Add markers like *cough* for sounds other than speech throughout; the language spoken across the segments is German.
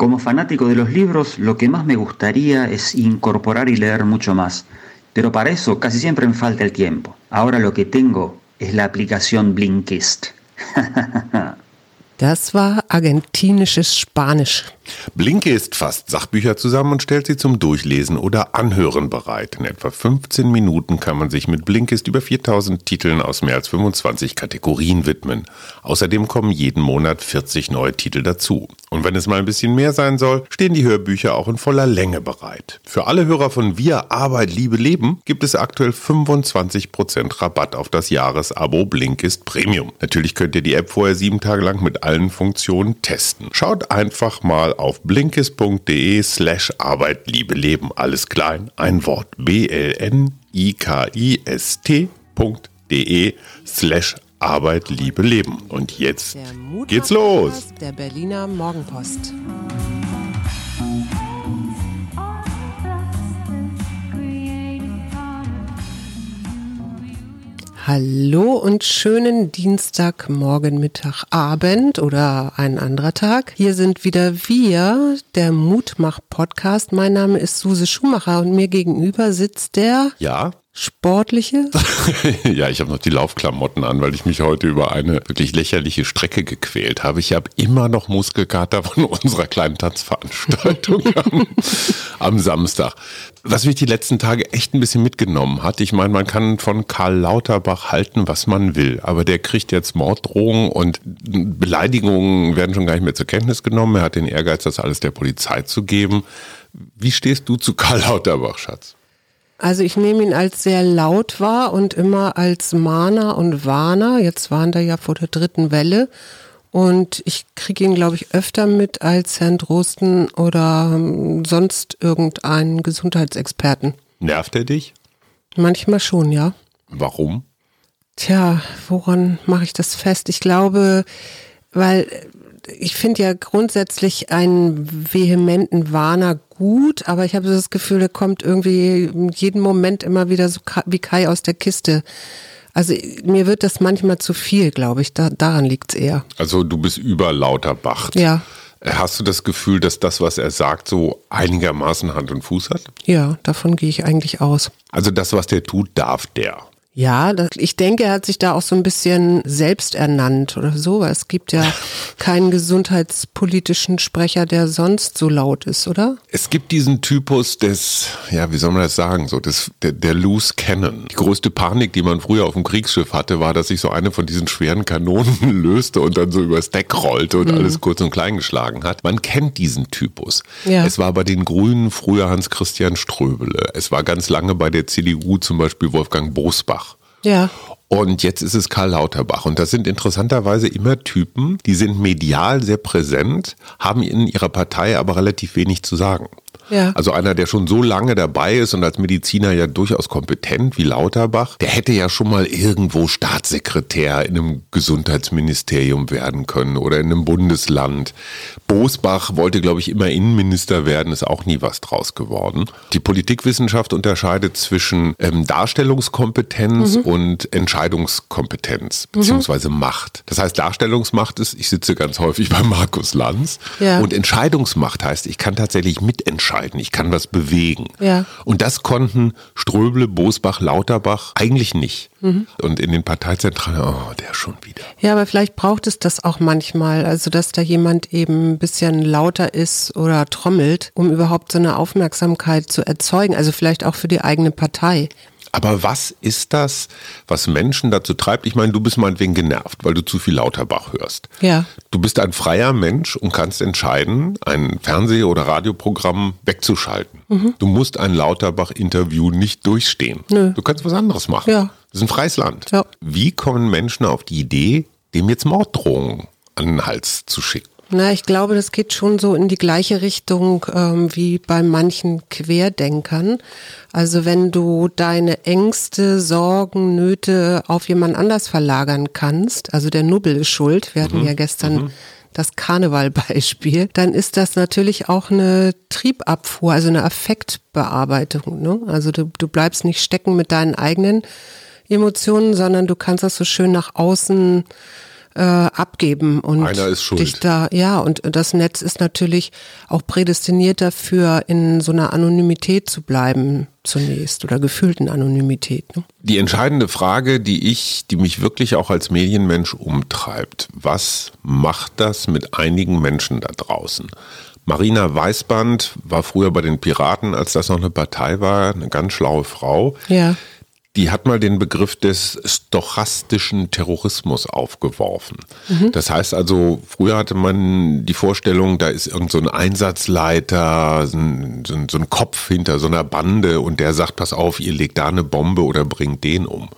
Como fanático de los libros, lo que más me gustaría es incorporar y leer mucho más. Pero para eso casi siempre me falta el tiempo. Ahora lo que tengo es la aplicación Blinkist. *laughs* Das war argentinisches Spanisch. Blinkist fasst Sachbücher zusammen und stellt sie zum Durchlesen oder Anhören bereit. In etwa 15 Minuten kann man sich mit Blinkist über 4000 Titeln aus mehr als 25 Kategorien widmen. Außerdem kommen jeden Monat 40 neue Titel dazu. Und wenn es mal ein bisschen mehr sein soll, stehen die Hörbücher auch in voller Länge bereit. Für alle Hörer von Wir Arbeit, Liebe, Leben gibt es aktuell 25% Rabatt auf das Jahresabo Blinkist Premium. Natürlich könnt ihr die App vorher sieben Tage lang mit allen Funktionen testen. Schaut einfach mal auf blinkist.de slash Arbeit, Liebe, Leben. Alles klein, ein Wort. B-L-N-I-K-I-S-T.de slash Arbeit, Liebe, Leben. Und jetzt geht's los. Der Berliner Morgenpost. Hallo und schönen Dienstagmorgen, Mittag, Abend oder ein anderer Tag. Hier sind wieder wir, der Mutmach-Podcast. Mein Name ist Suse Schumacher und mir gegenüber sitzt der Ja, sportliche. *laughs* ja, ich habe noch die Laufklamotten an, weil ich mich heute über eine wirklich lächerliche Strecke gequält habe. Ich habe immer noch Muskelkater von unserer kleinen Tanzveranstaltung *laughs* am, am Samstag. Was mich die letzten Tage echt ein bisschen mitgenommen hat, ich meine, man kann von Karl Lauterbach halten, was man will, aber der kriegt jetzt Morddrohungen und Beleidigungen werden schon gar nicht mehr zur Kenntnis genommen. Er hat den Ehrgeiz, das alles der Polizei zu geben. Wie stehst du zu Karl Lauterbach, Schatz? Also ich nehme ihn als sehr laut wahr und immer als Mahner und Warner. Jetzt waren da ja vor der dritten Welle. Und ich kriege ihn, glaube ich, öfter mit als Herrn Drosten oder ähm, sonst irgendeinen Gesundheitsexperten. Nervt er dich? Manchmal schon, ja. Warum? Tja, woran mache ich das fest? Ich glaube, weil ich finde ja grundsätzlich einen vehementen Warner gut, aber ich habe so das Gefühl, der kommt irgendwie jeden Moment immer wieder so wie Kai aus der Kiste. Also mir wird das manchmal zu viel, glaube ich. Da, daran liegt es eher. Also du bist über Lauterbach. Ja. Hast du das Gefühl, dass das, was er sagt, so einigermaßen Hand und Fuß hat? Ja, davon gehe ich eigentlich aus. Also das, was der tut, darf der. Ja, das, ich denke, er hat sich da auch so ein bisschen selbst ernannt oder so, es gibt ja *laughs* keinen gesundheitspolitischen Sprecher, der sonst so laut ist, oder? Es gibt diesen Typus des, ja, wie soll man das sagen, so des, der, der Loose Cannon. Die größte Panik, die man früher auf dem Kriegsschiff hatte, war, dass sich so eine von diesen schweren Kanonen *laughs* löste und dann so übers Deck rollte und mhm. alles kurz und klein geschlagen hat. Man kennt diesen Typus. Ja. Es war bei den Grünen früher Hans-Christian Ströbele. Es war ganz lange bei der CDU zum Beispiel Wolfgang Bosbach. Ja. Und jetzt ist es Karl Lauterbach. Und das sind interessanterweise immer Typen, die sind medial sehr präsent, haben in ihrer Partei aber relativ wenig zu sagen. Ja. Also einer, der schon so lange dabei ist und als Mediziner ja durchaus kompetent wie Lauterbach, der hätte ja schon mal irgendwo Staatssekretär in einem Gesundheitsministerium werden können oder in einem Bundesland. Bosbach wollte, glaube ich, immer Innenminister werden, ist auch nie was draus geworden. Die Politikwissenschaft unterscheidet zwischen ähm, Darstellungskompetenz mhm. und Entscheidungskompetenz beziehungsweise mhm. Macht. Das heißt, Darstellungsmacht ist, ich sitze ganz häufig bei Markus Lanz ja. und Entscheidungsmacht heißt, ich kann tatsächlich mitentscheiden entscheiden, ich kann was bewegen. Ja. Und das konnten Ströble, Bosbach, Lauterbach eigentlich nicht. Mhm. Und in den Parteizentralen, oh, der schon wieder. Ja, aber vielleicht braucht es das auch manchmal, also dass da jemand eben ein bisschen lauter ist oder trommelt, um überhaupt so eine Aufmerksamkeit zu erzeugen, also vielleicht auch für die eigene Partei. Aber was ist das, was Menschen dazu treibt? Ich meine, du bist meinetwegen genervt, weil du zu viel Lauterbach hörst. Ja. Du bist ein freier Mensch und kannst entscheiden, ein Fernseh- oder Radioprogramm wegzuschalten. Mhm. Du musst ein Lauterbach-Interview nicht durchstehen. Nö. Du kannst was anderes machen. Ja. Das ist ein freies Land. Ja. Wie kommen Menschen auf die Idee, dem jetzt Morddrohungen an den Hals zu schicken? Na, ich glaube, das geht schon so in die gleiche Richtung ähm, wie bei manchen Querdenkern. Also wenn du deine Ängste, Sorgen, Nöte auf jemand anders verlagern kannst, also der Nubbel ist schuld, wir hatten mhm. ja gestern mhm. das Karnevalbeispiel, dann ist das natürlich auch eine Triebabfuhr, also eine Affektbearbeitung. Ne? Also du, du bleibst nicht stecken mit deinen eigenen Emotionen, sondern du kannst das so schön nach außen äh, abgeben und Einer ist schuld. dich da, ja, und das Netz ist natürlich auch prädestiniert dafür, in so einer Anonymität zu bleiben zunächst oder gefühlten Anonymität. Ne? Die entscheidende Frage, die ich, die mich wirklich auch als Medienmensch umtreibt, was macht das mit einigen Menschen da draußen? Marina Weißband war früher bei den Piraten, als das noch eine Partei war, eine ganz schlaue Frau. Ja. Die hat mal den Begriff des stochastischen Terrorismus aufgeworfen. Das heißt also, früher hatte man die Vorstellung, da ist irgend so ein Einsatzleiter, so ein, so ein- so ein Kopf hinter so einer Bande und der sagt, pass auf, ihr legt da eine Bombe oder bringt den um.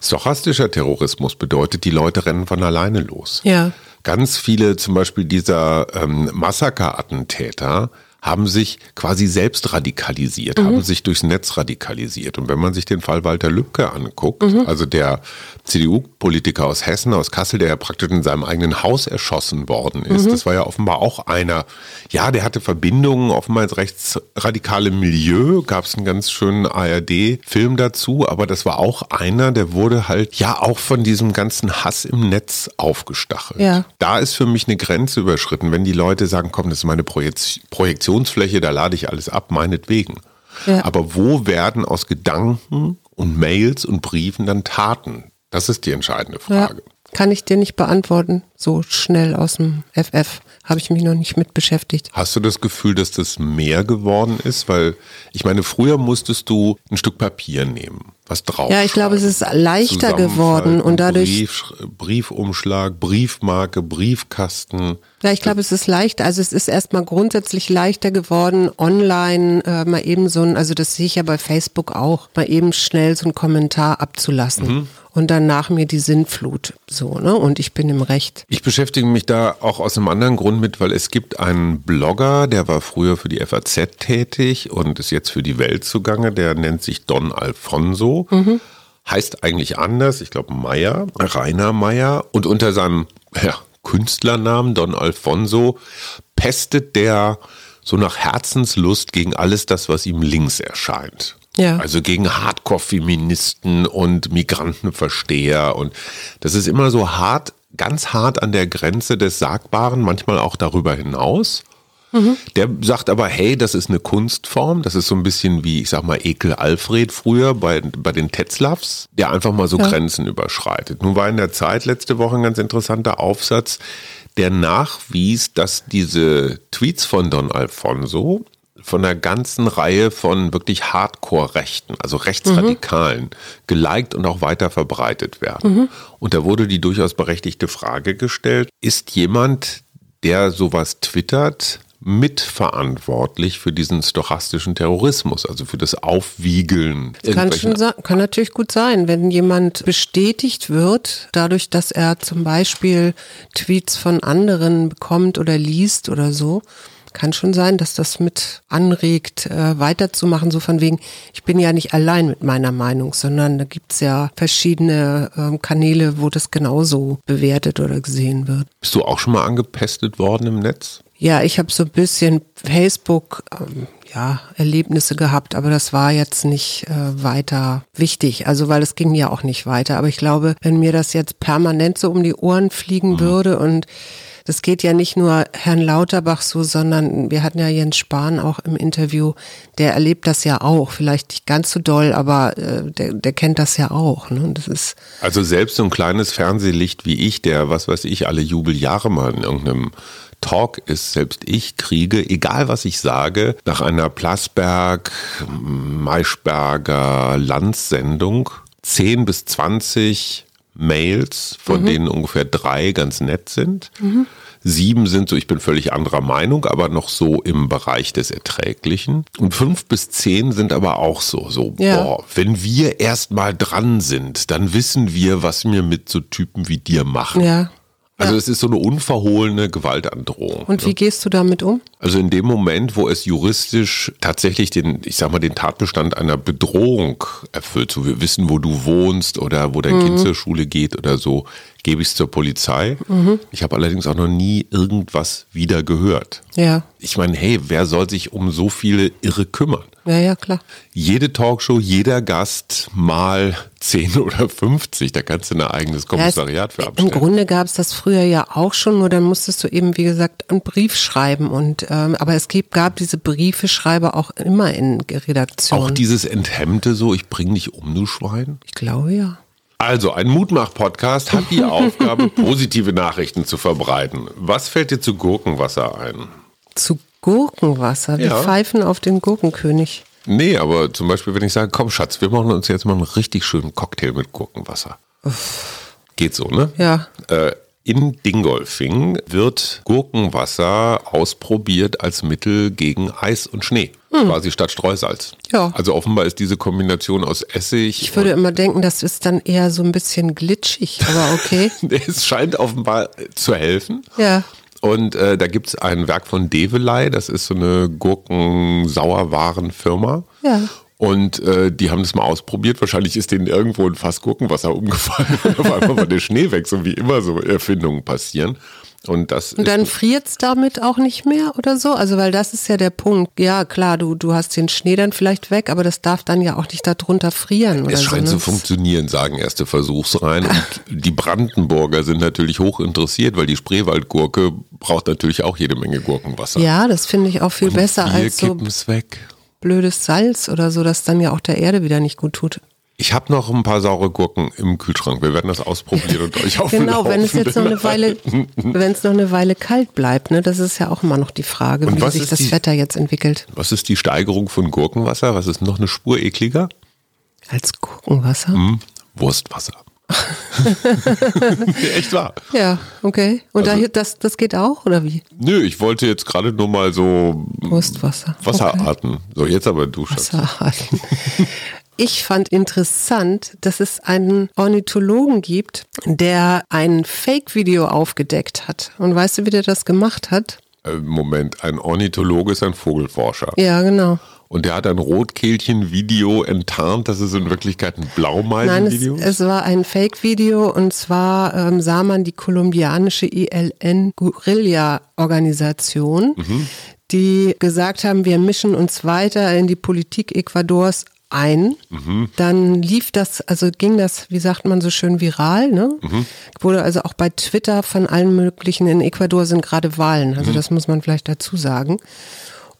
Stochastischer Terrorismus bedeutet, die Leute rennen von alleine los. Ja. Ganz viele zum Beispiel dieser ähm, Massakerattentäter haben sich quasi selbst radikalisiert, haben sich durchs Netz radikalisiert. Und wenn man sich den Fall Walter Lübcke anguckt, also der CDU-Politiker aus Hessen, aus Kassel, der ja praktisch in seinem eigenen Haus erschossen worden ist, das war ja offenbar auch einer, ja, der hatte Verbindungen offenbar ins rechtsradikale Milieu, gab es einen ganz schönen ARD-Film dazu, aber das war auch einer, der wurde halt ja auch von diesem ganzen Hass im Netz aufgestachelt. Ja. Da ist für mich eine Grenze überschritten, wenn die Leute sagen, komm, das ist meine Projek Projektionsfläche, da lade ich alles ab, meinetwegen. Ja. Aber wo werden aus Gedanken und Mails und Briefen dann Taten? Das ist die entscheidende Ja, Frage. kann ich dir nicht beantworten, so schnell aus dem FF. Habe ich mich noch nicht mit beschäftigt. Hast du das Gefühl, dass das mehr geworden ist? Weil ich meine, früher musstest du ein Stück Papier nehmen, was drauf. Ja, ich glaube, es ist leichter geworden und dadurch, Brief, Briefumschlag, Briefmarke, Briefkasten. ja, ich glaube, es ist leicht. Also es ist erstmal grundsätzlich leichter geworden, online äh, mal eben so ein, also das sehe ich ja bei Facebook auch, mal eben schnell so einen Kommentar abzulassen. Und dann nach mir die Sinnflut. So, ne? Und ich bin im Recht. Ich beschäftige mich da auch aus einem anderen Grund mit, weil es gibt einen Blogger, der war früher für die FAZ tätig und ist jetzt für die Welt zugange, der nennt sich Don Alfonso. Heißt eigentlich anders, ich glaube Meyer, Rainer Meyer. Und unter seinem ja, Künstlernamen Don Alfonso pestet der so nach Herzenslust gegen alles das, was ihm links erscheint. Ja. Also gegen Hardcore-Feministen und Migrantenversteher. Und das ist immer so hart, ganz hart an der Grenze des Sagbaren, manchmal auch darüber hinaus. Der sagt aber, hey, das ist eine Kunstform. Das ist so ein bisschen wie, ich sag mal, Ekel Alfred früher bei, bei den Tetzlaffs, der einfach mal so Grenzen überschreitet. Nun war in der Zeit letzte Woche ein ganz interessanter Aufsatz, der nachwies, dass diese Tweets von Don Alfonso von einer ganzen Reihe von wirklich Hardcore-Rechten, also Rechtsradikalen, geliked und auch weiter verbreitet werden. Und da wurde die durchaus berechtigte Frage gestellt, ist jemand, der sowas twittert, mitverantwortlich für diesen stochastischen Terrorismus, also für das Aufwiegeln. Kann, schon kann natürlich gut sein, wenn jemand bestätigt wird, dadurch, dass er zum Beispiel Tweets von anderen bekommt oder liest oder so. Kann schon sein, dass das mit anregt, äh, weiterzumachen, so von wegen, ich bin ja nicht allein mit meiner Meinung, sondern da gibt's ja verschiedene ähm, Kanäle, wo das genauso bewertet oder gesehen wird. Bist du auch schon mal angepestet worden im Netz? Ja, ich habe so ein bisschen Facebook, ähm, ja, Erlebnisse gehabt, aber das war jetzt nicht äh, weiter wichtig. Also weil es ging ja auch nicht weiter. Aber ich glaube, wenn mir das jetzt permanent so um die Ohren fliegen würde und das geht ja nicht nur Herrn Lauterbach so, sondern wir hatten ja Jens Spahn auch im Interview, der erlebt das ja auch. Vielleicht nicht ganz so doll, aber äh, der, der kennt das ja auch. Ne? Und Das ist Also selbst so ein kleines Fernsehlicht wie ich, der, was weiß ich, alle Jubeljahre mal in irgendeinem Talk ist, selbst ich kriege, egal was ich sage, nach einer Plasberg, Maischberger Landsendung 10 bis 20 Mails, von denen ungefähr drei ganz nett sind. Sieben sind so, ich bin völlig anderer Meinung, aber noch so im Bereich des Erträglichen. Und fünf bis zehn sind aber auch so, so, Ja. boah, wenn wir erst mal dran sind, dann wissen wir, was wir mit so Typen wie dir machen. ja. Also es ist so eine unverhohlene Gewaltandrohung. Und wie gehst du damit um? Also in dem Moment, wo es juristisch tatsächlich den, ich sag mal, den Tatbestand einer Bedrohung erfüllt, so wir wissen, wo du wohnst oder wo dein mhm. Kind zur Schule geht oder so, gebe ich es zur Polizei. Mhm. Ich habe allerdings auch noch nie irgendwas wieder gehört. Ja. Ich meine, hey, wer soll sich um so viele Irre kümmern? Ja, ja, klar. Jede Talkshow, jeder Gast mal 10 *laughs* oder 50, da kannst du ein eigenes Kommissariat ja, für abstellen. Im Grunde gab es das früher ja auch schon, nur dann musstest du eben, wie gesagt, einen Brief schreiben. Und ähm, aber es gibt, gab diese Briefeschreiber auch immer in Redaktionen. Auch dieses Enthemmte so, ich bring dich um, du Schwein? Ich glaube ja. Also, ein Mutmach-Podcast hat die *laughs* Aufgabe, positive Nachrichten zu verbreiten. Was fällt dir zu Gurkenwasser ein? Zu Gurkenwasser? Wir ja. pfeifen auf den Gurkenkönig. Nee, aber zum Beispiel, wenn ich sage, komm Schatz, wir machen uns jetzt mal einen richtig schönen Cocktail mit Gurkenwasser. Uff. Geht so, ne? Ja. Äh, in Dingolfing wird Gurkenwasser ausprobiert als Mittel gegen Eis und Schnee. Hm. Quasi statt Streusalz. Ja. Also offenbar ist diese Kombination aus Essig. Ich würde immer denken, das ist dann eher so ein bisschen glitschig, aber okay. *laughs* es scheint offenbar zu helfen. Ja. Und äh, da gibt es ein Werk von Develei, das ist so eine Gurkensauerwarenfirma. Ja. Und äh, die haben das mal ausprobiert. Wahrscheinlich ist denen irgendwo ein Fass Gurkenwasser umgefallen. *laughs* Und auf einmal war der Schnee weg, so wie immer so Erfindungen passieren. Und, das und dann friert es damit auch nicht mehr oder so? Also, weil das ist ja der Punkt. Ja, klar, du, du hast den Schnee dann vielleicht weg, aber das darf dann ja auch nicht darunter frieren. Es scheint so, ne? zu funktionieren, sagen erste Versuchsreihen. Und *laughs* die Brandenburger sind natürlich hoch interessiert, weil die Spreewaldgurke braucht natürlich auch jede Menge Gurkenwasser. Ja, das finde ich auch viel und besser als so weg. blödes Salz oder so, das dann ja auch der Erde wieder nicht gut tut. Ich habe noch ein paar saure Gurken im Kühlschrank. Wir werden das ausprobieren und euch auf Genau, wenn es jetzt noch eine Weile, wenn es noch eine Weile kalt bleibt, ne, das ist ja auch immer noch die Frage, und wie sich das die, Wetter jetzt entwickelt. Was ist die Steigerung von Gurkenwasser? Was ist noch eine Spur ekliger? Als Gurkenwasser? Hm, Wurstwasser. *laughs* Echt wahr. Ja, okay. Und also, da, das, das geht auch, oder wie? Nö, ich wollte jetzt gerade nur mal so Wurstwasser. Wasserarten. Okay. So, jetzt aber du Wasserarten. Ich fand interessant, dass es einen Ornithologen gibt, der ein Fake-Video aufgedeckt hat. Und weißt du, wie der das gemacht hat? Äh, Moment, ein Ornithologe ist ein Vogelforscher. Ja, genau. Und der hat ein Rotkehlchen-Video enttarnt, das ist in Wirklichkeit ein Blaumeisen-Video? Nein, es, es, war ein Fake-Video und zwar ähm, sah man die kolumbianische ILN-Guerilla-Organisation, mhm. die gesagt haben, wir mischen uns weiter in die Politik Ecuadors ein. Mhm. Dann lief das, also ging das, wie sagt man so schön, viral. Ne? Mhm. Wurde also auch bei Twitter von allen möglichen, in Ecuador sind gerade Wahlen, also mhm. das muss man vielleicht dazu sagen.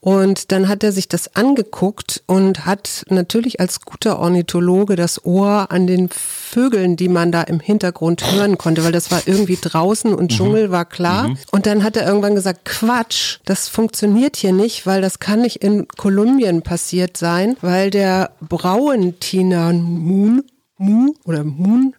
Und dann hat er sich das angeguckt und hat natürlich als guter Ornithologe das Ohr an den Vögeln, die man da im Hintergrund hören konnte, weil das war irgendwie draußen und mhm. Dschungel war klar. Mhm. Und dann hat er irgendwann gesagt, Quatsch, das funktioniert hier nicht, weil das kann nicht in Kolumbien passiert sein, weil der Brauentiner Moon, Mu oder Moon,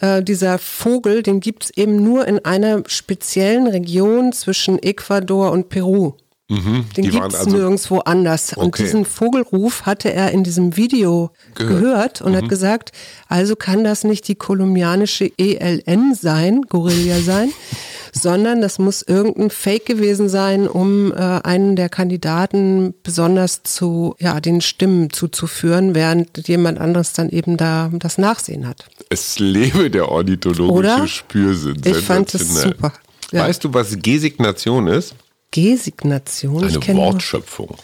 äh, dieser Vogel, den gibt's eben nur in einer speziellen Region zwischen Ecuador und Peru. Mhm, Den gibt es also nirgendwo anders. Okay. Und diesen Vogelruf hatte er in diesem Video gehört, gehört und mhm. hat gesagt, also kann das nicht die kolumbianische ELN sein, Gorilla sein, *laughs* sondern das muss irgendein Fake gewesen sein, um äh, einen der Kandidaten besonders zu, ja, den Stimmen zuzuführen, während jemand anderes dann eben da das Nachsehen hat. Es lebe der ornithologische Oder? Spürsinn. Ich fand es super. Ja. Weißt du, was Gesignation ist? Gesignation. Eine Wortschöpfung.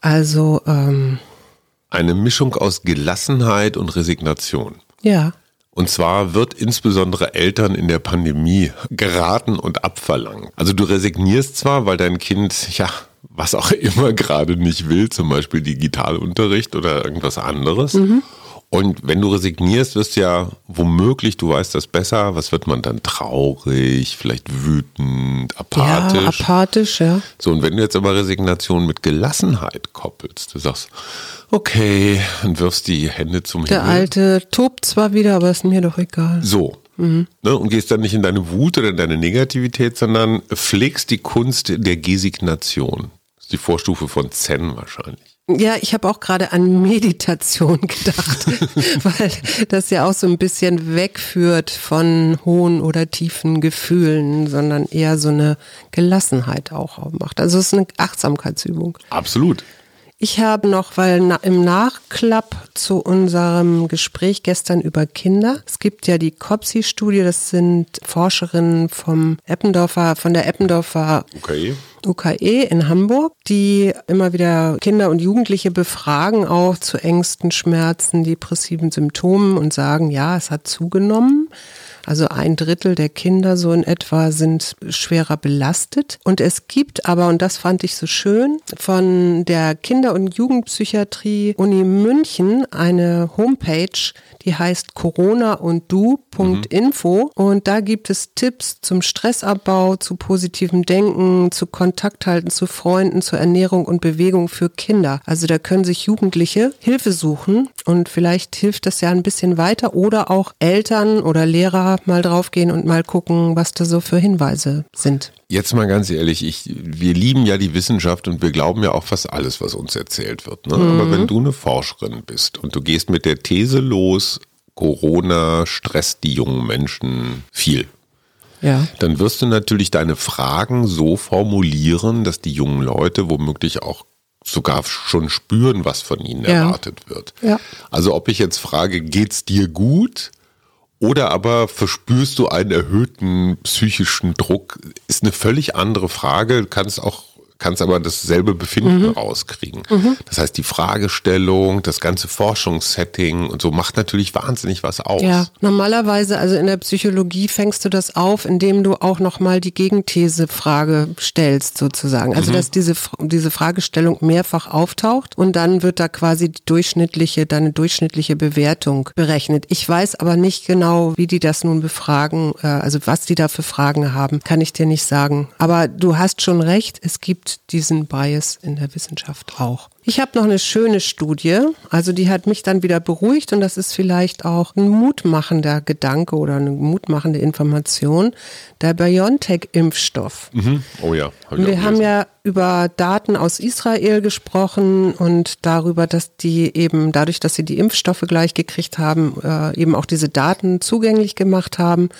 Also ähm, eine Mischung aus Gelassenheit und Resignation. Ja. Und zwar wird insbesondere Eltern in der Pandemie geraten und abverlangt. Also du resignierst zwar, weil dein Kind, ja, was auch *laughs* immer gerade nicht will, zum Beispiel Digitalunterricht oder irgendwas anderes. Mhm. Und wenn du resignierst, wirst du ja womöglich, du weißt das besser, was wird man dann traurig, vielleicht wütend, apathisch. Ja, apathisch, ja. So, und wenn du jetzt aber Resignation mit Gelassenheit koppelst, du sagst, okay, und wirfst die Hände zum Der Himmel. Der alte tobt zwar wieder, aber ist mir doch egal. So. Mhm. Ne, und gehst dann nicht in deine Wut oder in deine Negativität, sondern pflegst die Kunst der Gesignation. Das ist die Vorstufe von Zen wahrscheinlich. Ja, ich habe auch gerade an Meditation *laughs* gedacht, *laughs* weil das ja auch so ein bisschen wegführt von hohen oder tiefen Gefühlen, sondern eher so eine Gelassenheit auch macht. Also es ist eine Achtsamkeitsübung. Absolut. Ich habe noch, weil na, im Nachklapp zu unserem Gespräch gestern über Kinder, es gibt ja die COPSI-Studie, das sind Forscherinnen vom Eppendorfer, von der Eppendorfer Okay. UKE in Hamburg, die immer wieder Kinder und Jugendliche befragen, auch zu Ängsten, Schmerzen, depressiven Symptomen und sagen, ja, es hat zugenommen. Also ein Drittel der Kinder so in etwa sind schwerer belastet. Und es gibt aber, und das fand ich so schön, von der Kinder- und Jugendpsychiatrie Uni München eine Homepage, die heißt corona und du.info. Und da gibt es Tipps zum Stressabbau, zu positivem Denken, zu Kontakt halten zu Freunden, zur Ernährung und Bewegung für Kinder. Also da können sich Jugendliche Hilfe suchen und vielleicht hilft das ja ein bisschen weiter oder auch Eltern oder Lehrer mal draufgehen und mal gucken, was da so für Hinweise sind. Jetzt mal ganz ehrlich, ich, wir lieben ja die Wissenschaft und wir glauben ja auch fast alles, was uns erzählt wird. Ne? Aber wenn du eine Forscherin bist und du gehst mit der These los, Corona stresst die jungen Menschen viel, Ja. dann wirst du natürlich deine Fragen so formulieren, dass die jungen Leute womöglich auch sogar schon spüren, was von ihnen Ja. erwartet wird. Ja. Also ob ich jetzt frage, geht's dir gut? Oder aber verspürst du einen erhöhten psychischen Druck? Ist eine völlig andere Frage. Du kannst auch kannst aber dasselbe Befinden Mhm. rauskriegen. Das heißt, die Fragestellung, das ganze Forschungssetting und so macht natürlich wahnsinnig was aus. Ja, normalerweise, also in der Psychologie fängst du das auf, indem du auch nochmal die Gegenthese-Frage stellst, sozusagen. Also, dass diese, diese Fragestellung mehrfach auftaucht und dann wird da quasi die durchschnittliche, deine durchschnittliche Bewertung berechnet. Ich weiß aber nicht genau, wie die das nun befragen, äh, also was die da für Fragen haben, kann ich dir nicht sagen. Aber du hast schon recht, es gibt diesen Bias in der Wissenschaft auch. Ich habe noch eine schöne Studie, also die hat mich dann wieder beruhigt und das ist vielleicht auch ein mutmachender Gedanke oder eine mutmachende Information. Der BioNTech-Impfstoff. Mhm. Oh ja. Hab wir haben ja über Daten aus Israel gesprochen und darüber, dass die eben dadurch, dass sie die Impfstoffe gleich gekriegt haben, äh, eben auch diese Daten zugänglich gemacht haben.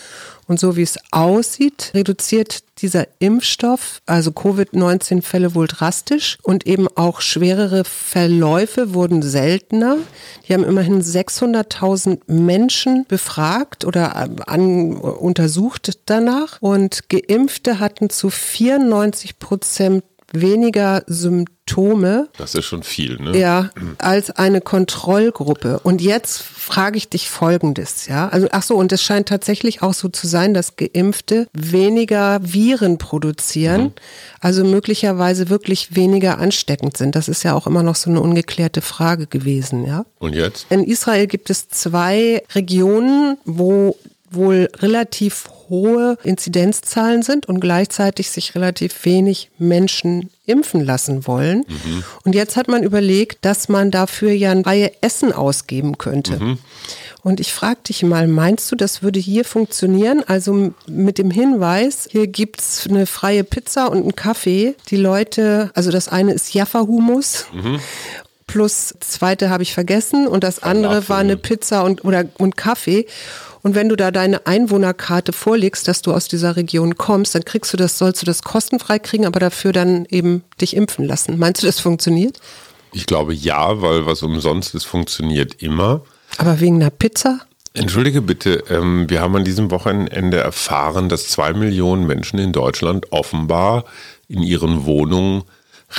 Und so wie es aussieht, reduziert dieser Impfstoff, also Covid-19-Fälle wohl drastisch und eben auch schwerere Verläufe wurden seltener. Die haben immerhin 600.000 Menschen befragt oder äh, an, untersucht danach und Geimpfte hatten zu 94 Prozent weniger Symptome Das ist schon viel, ne? ja, als eine Kontrollgruppe. Und jetzt frage ich dich Folgendes, ja. Also, ach so, und es scheint tatsächlich auch so zu sein, dass Geimpfte weniger Viren produzieren, also möglicherweise wirklich weniger ansteckend sind. Das ist ja auch immer noch so eine ungeklärte Frage gewesen, ja. Und jetzt? In Israel gibt es zwei Regionen, wo wohl relativ hohe Inzidenzzahlen sind und gleichzeitig sich relativ wenig Menschen impfen lassen wollen. Und jetzt hat man überlegt, dass man dafür ja ein freie Essen ausgeben könnte. Und ich frage dich mal, meinst du, das würde hier funktionieren? Also mit dem Hinweis, hier gibt's eine freie Pizza und einen Kaffee. Die Leute, also das eine ist Jaffa-Humus. Plus das zweite habe ich vergessen und das andere war eine Pizza und oder und Kaffee. Und wenn du da deine Einwohnerkarte vorlegst, dass du aus dieser Region kommst, dann kriegst du das, sollst du das kostenfrei kriegen, aber dafür dann eben dich impfen lassen. Meinst du, das funktioniert? Ich glaube ja, weil was umsonst ist, funktioniert immer. Aber wegen einer Pizza? Entschuldige bitte, ähm, wir haben an diesem Wochenende erfahren, dass zwei Millionen Menschen in Deutschland offenbar in ihren Wohnungen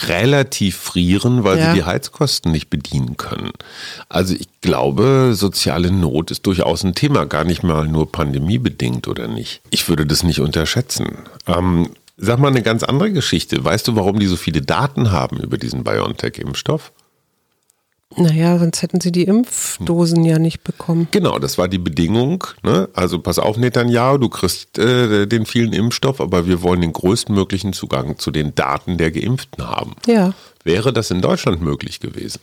relativ frieren, weil Ja. sie die Heizkosten nicht bedienen können. Also ich glaube, soziale Not ist durchaus ein Thema, gar nicht mal nur pandemiebedingt oder nicht. Ich würde das nicht unterschätzen. Ähm, sag mal eine ganz andere Geschichte. Weißt du, warum die so viele Daten haben über diesen BioNTech-Impfstoff? Naja, sonst hätten sie die Impfdosen ja nicht bekommen. Genau, das war die Bedingung. Ne? Also pass auf, Netanyahu, du kriegst äh, den vielen Impfstoff, aber wir wollen den größtmöglichen Zugang zu den Daten der Geimpften haben. Ja, Wäre das in Deutschland möglich gewesen?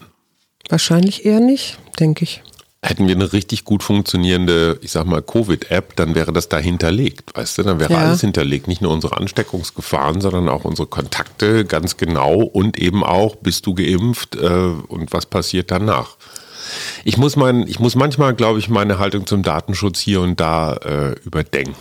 wahrscheinlich eher nicht, denke ich. Hätten wir eine richtig gut funktionierende, ich sag mal, Covid-App, dann wäre das da hinterlegt, weißt du? Dann wäre Ja. alles hinterlegt. Nicht nur unsere Ansteckungsgefahren, sondern auch unsere Kontakte ganz genau und eben auch, bist du geimpft äh, und was passiert danach. Ich muss, mein, ich muss manchmal, glaube ich, meine Haltung zum Datenschutz hier und da äh, überdenken.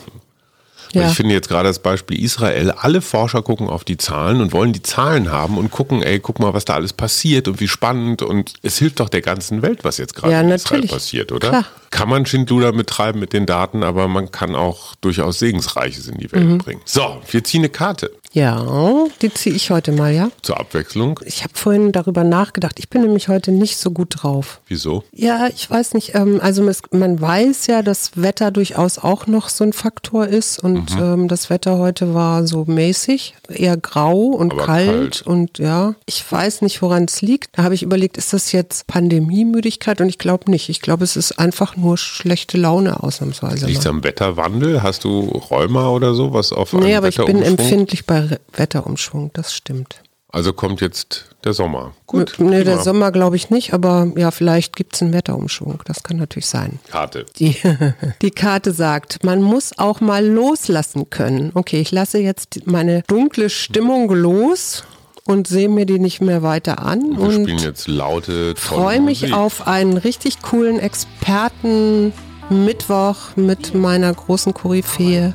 Ja. Ich finde jetzt gerade das Beispiel Israel, alle Forscher gucken auf die Zahlen und wollen die Zahlen haben und gucken, ey, guck mal, was da alles passiert und wie spannend und es hilft doch der ganzen Welt, was jetzt gerade Ja, in Israel passiert, oder? Klar. Kann man Schindluder betreiben mit den Daten, aber man kann auch durchaus Segensreiches in die Welt Mhm. bringen. So, wir ziehen eine Karte Ja, die ziehe ich heute mal, ja. zur Abwechslung. Ich habe vorhin darüber nachgedacht. Ich bin nämlich heute nicht so gut drauf. Wieso? Ja, ich weiß nicht. Ähm, also man weiß ja, dass Wetter durchaus auch noch so ein Faktor ist. Und Mhm. ähm, das Wetter heute war so mäßig, eher grau und kalt, kalt. Und ja, ich weiß nicht, woran es liegt. Da habe ich überlegt, ist das jetzt Pandemiemüdigkeit? Und ich glaube nicht. Ich glaube, es ist einfach nur schlechte Laune ausnahmsweise. Liegt es am Wetterwandel? Hast du Rheuma oder so, was auf Nee, aber ich bin empfindlich bei Wetterumschwung. Das stimmt. Also kommt jetzt der Sommer. Gut. nee, der. Sommer glaube ich nicht, aber ja, vielleicht gibt es einen Wetterumschwung. Das kann natürlich sein. Karte. Die, *laughs* die Karte sagt, man muss auch mal loslassen können. Okay, ich lasse jetzt meine dunkle Stimmung los und sehe mir die nicht mehr weiter an Wir spielen und jetzt laute, freue mich Musik. auf einen richtig coolen Experten Mittwoch mit meiner großen Koryphäe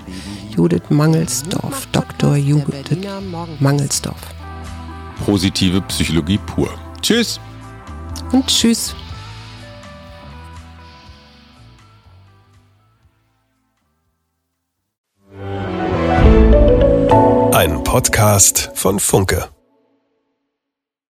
Judith Mangelsdorf, Dr. Judith Mangelsdorf. positive Psychologie pur. Tschüss. Und tschüss. Ein Podcast von Funke.